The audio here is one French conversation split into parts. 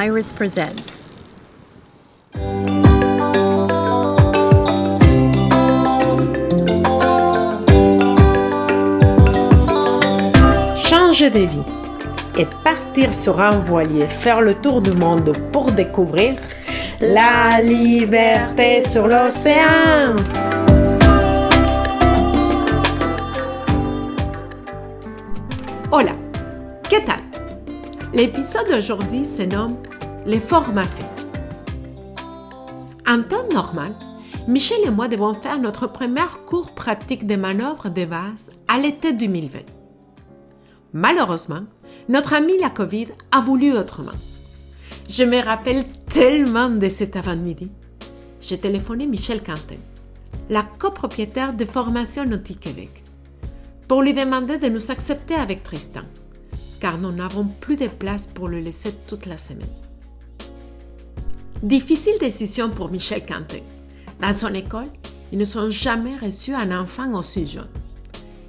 Pirates presents. Changer de vie et partir sur un voilier, faire le tour du monde pour découvrir la liberté sur l'océan. Hola, ¿qué tal? L'épisode d'aujourd'hui se nomme Les formations. En temps normal, Michel et moi devons faire notre premier cours pratique de manœuvres de base à l'été 2020. Malheureusement, notre ami la COVID a voulu autrement. Je me rappelle tellement de cet avant-midi. J'ai téléphoné Michel Quentin, la copropriétaire de Formation Nautique Québec, pour lui demander de nous accepter avec Tristan, car nous n'avons plus de place pour le laisser toute la semaine. Difficile décision pour Michel Quentin. Dans son école, ils ne sont jamais reçus un enfant aussi jeune.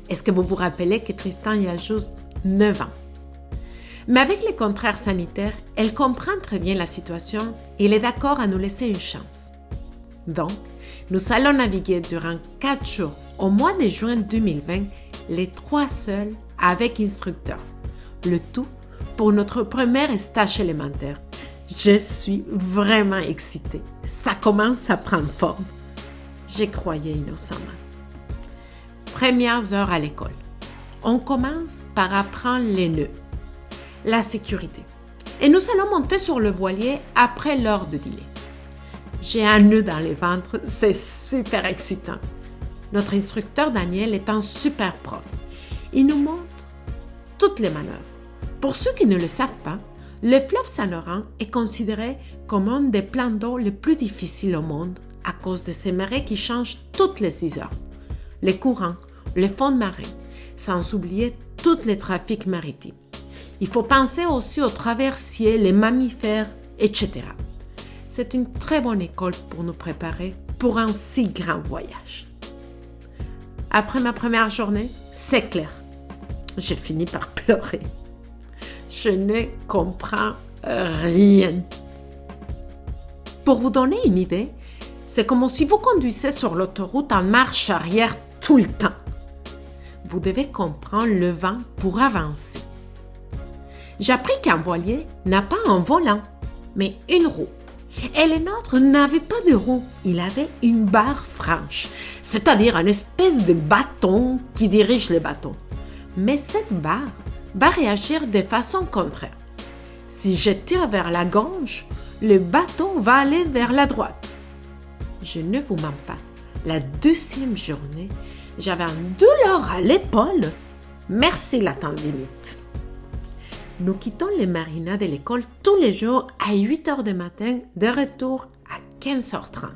Est-ce que vous vous rappelez que Tristan y a juste 9 ans? Mais avec les contraires sanitaires, elle comprend très bien la situation et elle est d'accord à nous laisser une chance. Donc, nous allons naviguer durant 4 jours au mois de juin 2020, les trois seuls avec instructeur. Le tout pour notre premier stage élémentaire. Je suis vraiment excitée. Ça commence à prendre forme. J'y croyais innocemment. Premières heures à l'école. On commence par apprendre les nœuds la sécurité. Et nous allons monter sur le voilier après l'heure de dîner. J'ai un nœud dans le ventre, c'est super excitant. Notre instructeur Daniel est un super prof. Il nous montre toutes les manœuvres. Pour ceux qui ne le savent pas, le fleuve Saint-Laurent est considéré comme un des plans d'eau les plus difficiles au monde à cause de ces marées qui changent toutes les 6 heures. Les courants, les fonds de marée, sans oublier tous les trafics maritimes. Il faut penser aussi aux traversiers, les mammifères, etc. C'est une très bonne école pour nous préparer pour un si grand voyage. Après ma première journée, c'est clair, j'ai fini par pleurer. Je ne comprends rien. Pour vous donner une idée, c'est comme si vous conduisez sur l'autoroute en marche arrière tout le temps. Vous devez comprendre le vent pour avancer. J'ai appris qu'un voilier n'a pas un volant, mais une roue. Et le nôtre n'avait pas de roue, il avait une barre franche, c'est-à-dire une espèce de bâton qui dirige le bateau. Mais cette barre va réagir de façon contraire. Si je tire vers la gauche, le bateau va aller vers la droite. Je ne vous mens pas, la deuxième journée, j'avais un douleur à l'épaule. Merci la tendinite nous quittons les marinas de l'école tous les jours à 8 heures du matin, de retour à 15h30.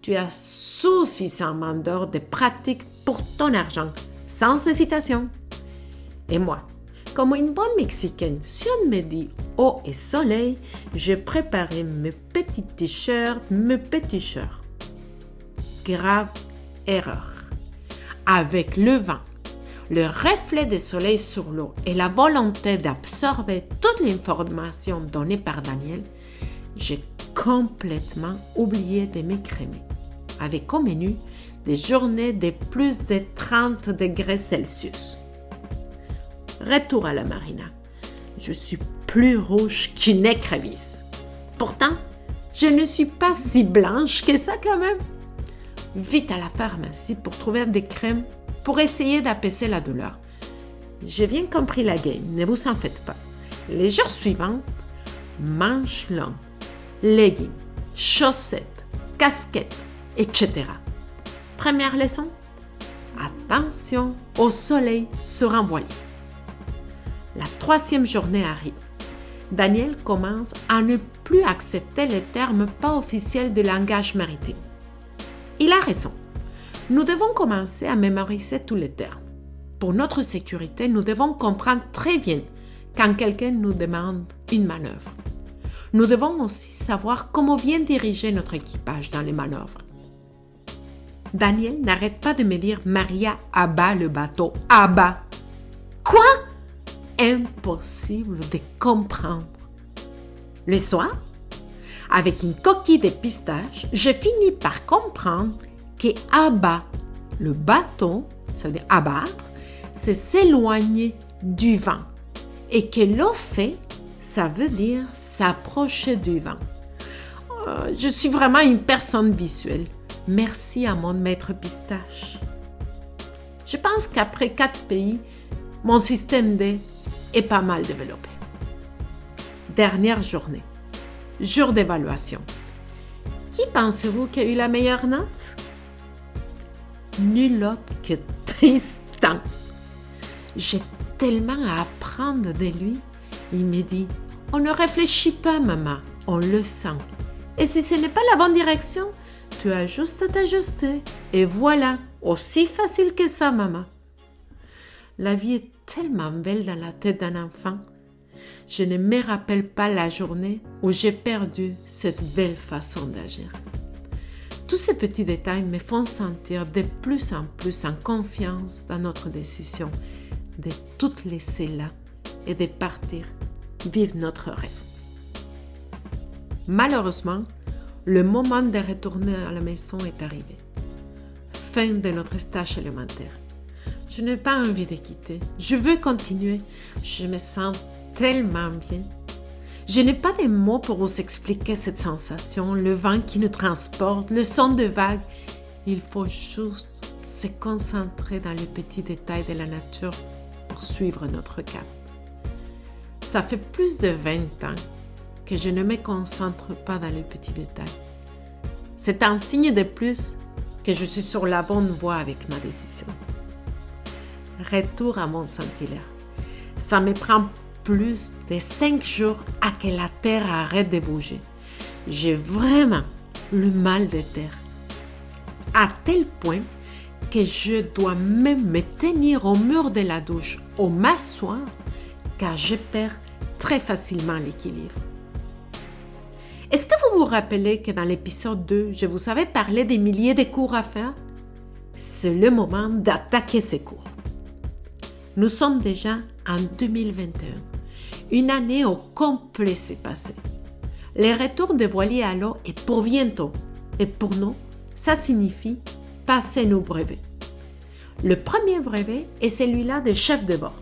Tu as suffisamment d'heures de pratique pour ton argent, sans hésitation. Et moi, comme une bonne Mexicaine, si on me dit eau et soleil, j'ai préparé mes petits t-shirts, mes petits shirts. Grave erreur. Avec le vent, le reflet du soleil sur l'eau et la volonté d'absorber toute l'information donnée par Daniel, j'ai complètement oublié de m'écrémer, avec au menu des journées de plus de 30 degrés Celsius. Retour à la marina. Je suis plus rouge qu'une écrevisse. Pourtant, je ne suis pas si blanche que ça quand même. Vite à la pharmacie pour trouver des crèmes pour essayer d'apaiser la douleur. J'ai bien compris la game, ne vous en faites pas. Les jours suivants, manches longues, leggings, chaussettes, casquettes, etc. Première leçon, attention au soleil voilier. La troisième journée arrive. Daniel commence à ne plus accepter les termes pas officiels de langage maritime. Il a raison nous devons commencer à mémoriser tous les termes. Pour notre sécurité, nous devons comprendre très bien quand quelqu'un nous demande une manœuvre. Nous devons aussi savoir comment bien diriger notre équipage dans les manœuvres. Daniel n'arrête pas de me dire Maria, abat le bateau, abat. Quoi? Impossible de comprendre. Le soir, avec une coquille de pistache, je finis par comprendre que abat, le bâton, ça veut dire abattre, c'est s'éloigner du vent. Et que fait, ça veut dire s'approcher du vent. Euh, je suis vraiment une personne visuelle. Merci à mon maître pistache. Je pense qu'après quatre pays, mon système D pas mal développé. Dernière journée. Jour d'évaluation. Qui pensez-vous qui a eu la meilleure note? Nul autre que Tristan. J'ai tellement à apprendre de lui. Il me dit, on ne réfléchit pas, maman, on le sent. Et si ce n'est pas la bonne direction, tu as juste à t'ajuster. Et voilà, aussi facile que ça, maman. La vie est tellement belle dans la tête d'un enfant. Je ne me rappelle pas la journée où j'ai perdu cette belle façon d'agir. Tous ces petits détails me font sentir de plus en plus en confiance dans notre décision de tout laisser là et de partir vivre notre rêve. Malheureusement, le moment de retourner à la maison est arrivé. Fin de notre stage élémentaire. Je n'ai pas envie de quitter. Je veux continuer. Je me sens tellement bien. Je n'ai pas de mots pour vous expliquer cette sensation, le vent qui nous transporte, le son de vagues. Il faut juste se concentrer dans les petits détails de la nature pour suivre notre cap. Ça fait plus de 20 ans que je ne me concentre pas dans les petits détails. C'est un signe de plus que je suis sur la bonne voie avec ma décision. Retour à mon sentillaire. Ça me prend plus de 5 jours à que la terre arrête de bouger. J'ai vraiment le mal de terre. À tel point que je dois même me tenir au mur de la douche ou m'asseoir car je perds très facilement l'équilibre. Est-ce que vous vous rappelez que dans l'épisode 2, je vous avais parlé des milliers de cours à faire? C'est le moment d'attaquer ces cours. Nous sommes déjà en 2021. Une année au complet s'est passée. Le retour de voiliers à l'eau est pour bientôt. Et pour nous, ça signifie passer nos brevets. Le premier brevet est celui-là de chef de bord.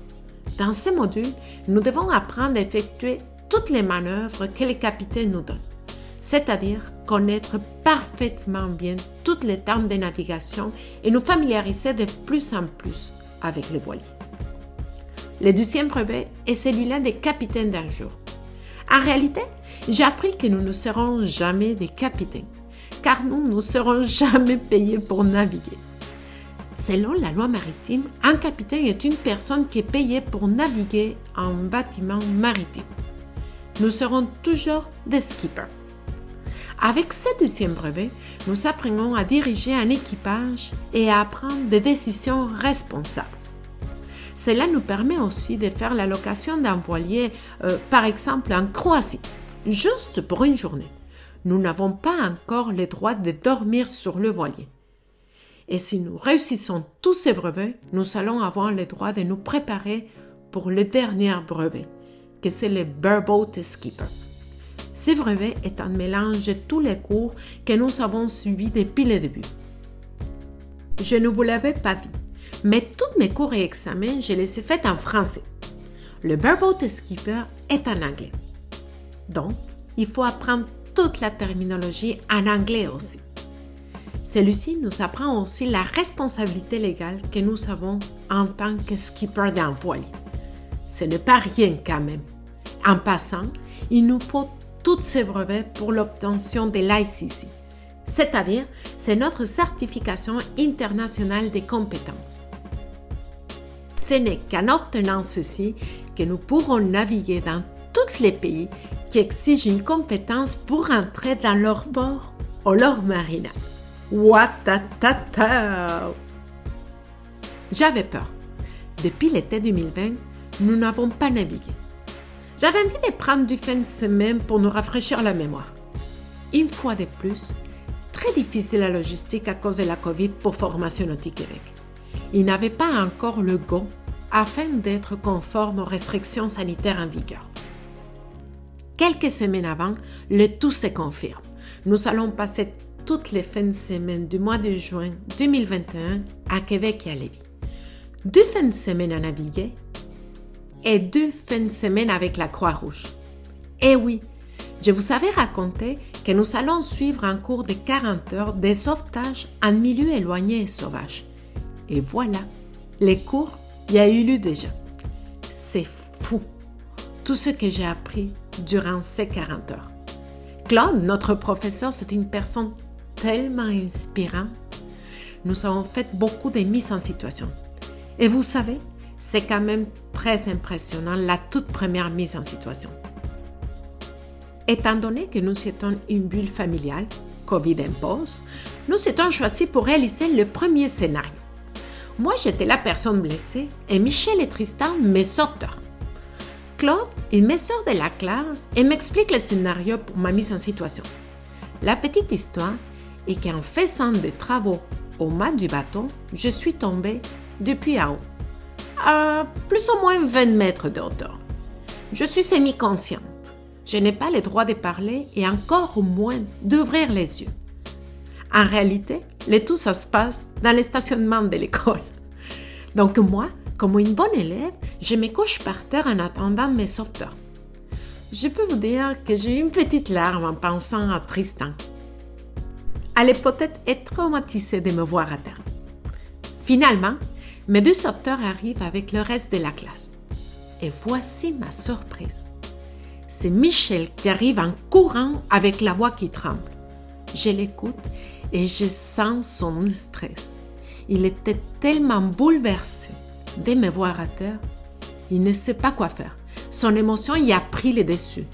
Dans ce module, nous devons apprendre à effectuer toutes les manœuvres que les capitaines nous donnent c'est-à-dire connaître parfaitement bien toutes les termes de navigation et nous familiariser de plus en plus avec les voiliers. Le deuxième brevet est celui-là des capitaines d'un jour. En réalité, j'ai appris que nous ne serons jamais des capitaines, car nous ne serons jamais payés pour naviguer. Selon la loi maritime, un capitaine est une personne qui est payée pour naviguer en bâtiment maritime. Nous serons toujours des skippers. Avec ce deuxième brevet, nous apprenons à diriger un équipage et à prendre des décisions responsables. Cela nous permet aussi de faire la location d'un voilier, euh, par exemple en Croatie, juste pour une journée. Nous n'avons pas encore le droit de dormir sur le voilier. Et si nous réussissons tous ces brevets, nous allons avoir le droit de nous préparer pour le dernier brevet, que c'est le Bareboat Skipper. Ce brevet est un mélange de tous les cours que nous avons suivis depuis le début. Je ne vous l'avais pas dit, mais tous mes cours et examens, je les ai faits en français. Le Bareboat Skipper est en anglais. Donc, il faut apprendre toute la terminologie en anglais aussi. Celui-ci nous apprend aussi la responsabilité légale que nous avons en tant que skipper d'un voilier. Ce n'est pas rien quand même. En passant, il nous faut tous ces brevets pour l'obtention de l'ICC, c'est-à-dire c'est notre certification internationale des compétences. Ce n'est qu'en obtenant ceci que nous pourrons naviguer dans tous les pays qui exigent une compétence pour entrer dans leur port ou leur marina. Watatata! J'avais peur. Depuis l'été 2020, nous n'avons pas navigué. J'avais envie de prendre du fin de semaine pour nous rafraîchir la mémoire. Une fois de plus, très difficile la logistique à cause de la COVID pour Formation Nautique Québec. Il n'avait pas encore le go afin d'être conforme aux restrictions sanitaires en vigueur. quelques semaines avant, le tout se confirme. Nous allons passer toutes les fins de semaine du mois de juin 2021 à Québec et à Lévis. Deux fins de semaine à naviguer et deux fins de semaine avec la Croix-Rouge. Eh oui, je vous avais raconté que nous allons suivre un cours de 40 heures de sauvetage en milieu éloigné et sauvage. Et voilà, les cours, il y a eu lieu déjà. C'est fou, tout ce que j'ai appris durant ces 40 heures. Claude, notre professeur, c'est une personne tellement inspirante. Nous avons fait beaucoup de mises en situation. Et vous savez, c'est quand même très impressionnant la toute première mise en situation. Étant donné que nous étions une bulle familiale, Covid impose, nous étions choisis pour réaliser le premier scénario. Moi, j'étais la personne blessée et Michel et Tristan, mes sauveteurs. Claude, il me sort de la classe et m'explique le scénario pour ma mise en situation. La petite histoire est qu'en faisant des travaux au mât du bateau, je suis tombée depuis haut, à plus ou moins 20 mètres de hauteur. Je suis semi-consciente. Je n'ai pas le droit de parler et encore moins d'ouvrir les yeux. En réalité, le tout ça se passe dans le stationnement de l'école. Donc moi, comme une bonne élève, je me couche par terre en attendant mes sauveteurs. Je peux vous dire que j'ai une petite larme en pensant à Tristan. Elle est peut-être traumatisée de me voir à terre. Finalement, mes deux sauveteurs arrivent avec le reste de la classe. Et voici ma surprise. C'est Michel qui arrive en courant avec la voix qui tremble. Je l'écoute et je sens son stress. Il était tellement bouleversé de me voir à terre, il ne sait pas quoi faire. Son émotion y a pris le dessus.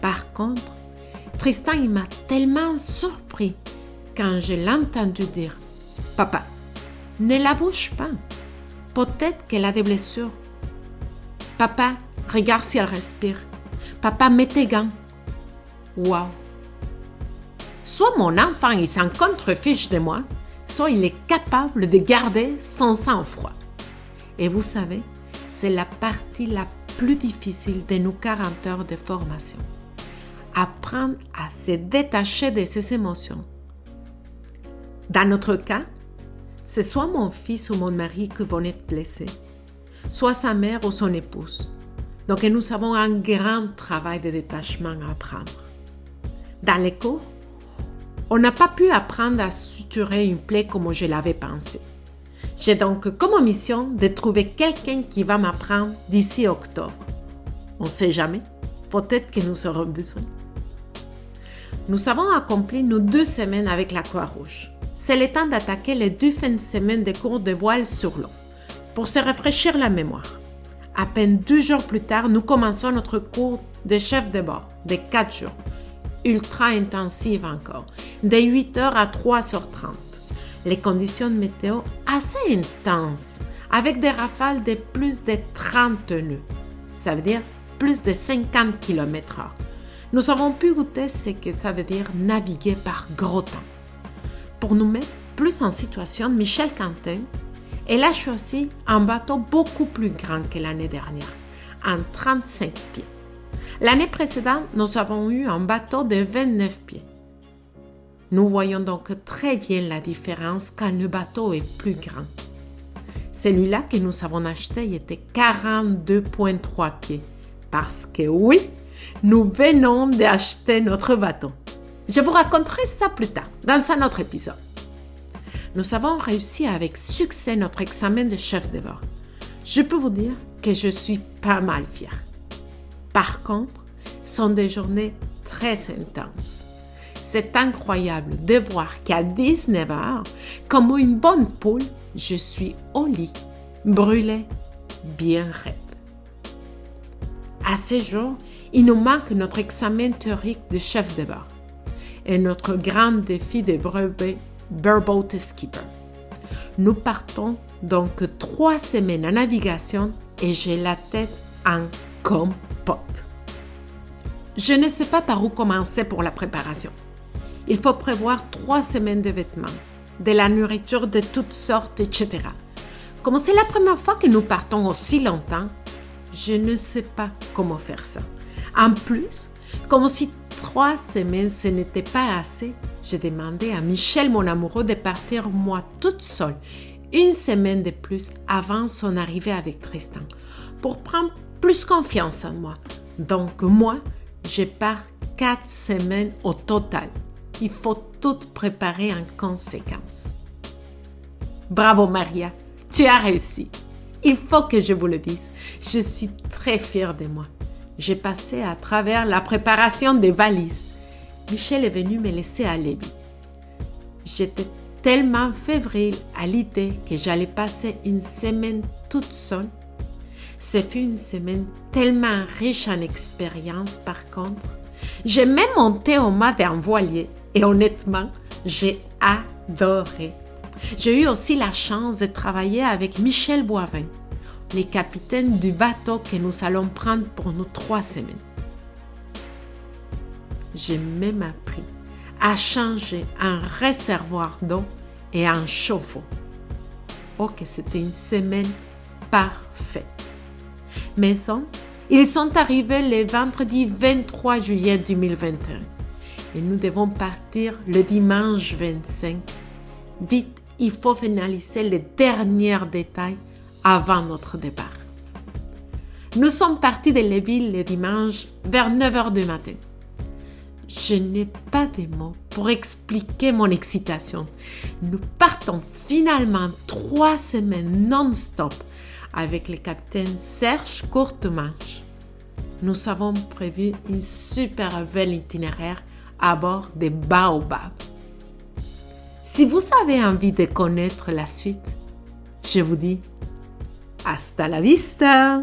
Par contre, Tristan, il m'a tellement surpris quand je l'ai entendu dire Papa, ne la bouge pas. Peut-être qu'elle a des blessures. Papa, regarde si elle respire. Papa, mets tes gants. Wow! Soit mon enfant, il s'en contrefiche de moi, soit il est capable de garder son sang-froid. Et vous savez, c'est la partie la plus difficile de nos 40 heures de formation. Apprendre à se détacher de ses émotions. Dans notre cas, c'est soit mon fils ou mon mari qui vont être blessés, soit sa mère ou son épouse. Donc nous avons un grand travail de détachement à apprendre. Dans les cours, on n'a pas pu apprendre à suturer une plaie comme je l'avais pensé. J'ai donc comme mission de trouver quelqu'un qui va m'apprendre d'ici octobre. On ne sait jamais, peut-être que nous aurons besoin. Nous avons accompli nos deux semaines avec la Croix-Rouge. C'est le temps d'attaquer les deux fins de semaine de cours de voile sur l'eau, pour se rafraîchir la mémoire. À peine deux jours plus tard, nous commençons notre cours de chef de bord de quatre jours, ultra intensive encore, de 8h à 3h30 les conditions météo assez intenses, avec des rafales de plus de 30 nœuds. Ça veut dire plus de 50 km/h. Nous avons pu goûter ce que ça veut dire naviguer par gros temps. Pour nous mettre plus en situation, Michel Quentin, elle a choisi un bateau beaucoup plus grand que l'année dernière, en 35 pieds. L'année précédente, nous avons eu un bateau de 29 pieds. Nous voyons donc très bien la différence quand le bateau est plus grand. Celui-là que nous avons acheté était 42,3 pieds. Parce que oui, nous venons d'acheter notre bateau. Je vous raconterai ça plus tard, dans un autre épisode. Nous avons réussi avec succès notre examen de chef de bord. Je peux vous dire que je suis pas mal fière. Par contre, sont des journées très intenses. C'est incroyable de voir qu'à 19 heures, comme une bonne poule, je suis au lit, brûlée, bien raide. À ce jour, il nous manque notre examen théorique de chef de bord et notre grand défi de brevet Bareboat Skipper. Nous partons donc trois semaines en navigation et j'ai la tête en compote. Je ne sais pas par où commencer pour la préparation il faut prévoir trois semaines de vêtements, de la nourriture de toutes sortes, etc. Comme c'est la première fois que nous partons aussi longtemps, je ne sais pas comment faire ça. En plus, Comme si trois semaines ce n'était pas assez, j'ai demandé à Michel, mon amoureux, de partir moi toute seule une semaine de plus avant son arrivée avec Tristan pour prendre plus confiance en moi. Donc moi, je pars quatre semaines au total. Il faut tout préparer en conséquence. Bravo Maria, tu as réussi. Il faut que je vous le dise. Je suis très fière de moi. J'ai passé à travers la préparation des valises. Michel est venu me laisser à Lévis. J'étais tellement fébrile à l'idée que j'allais passer une semaine toute seule. Ce fut une semaine tellement riche en expériences par contre. J'ai même monté au mât d'un voilier et honnêtement, j'ai adoré. J'ai eu aussi la chance de travailler avec Michel Boivin, les capitaines du bateau que nous allons prendre pour nos trois semaines. J'ai même appris à changer un réservoir d'eau et un chauffe-eau. Oh, que c'était une semaine parfaite. Mais hommes, ils sont arrivés le vendredi 23 juillet 2021 et nous devons partir le dimanche 25. Vite, il faut finaliser les derniers détails avant notre départ. Nous sommes partis de Lévis le dimanche vers 9 h du matin. Je n'ai pas de mots pour expliquer mon excitation. Nous partons finalement trois semaines non-stop avec le capitaine Serge Courtemanche. Nous avons prévu une super belle itinéraire à bord des Baobab. Si vous avez envie de connaître la suite, je vous dis hasta la vista.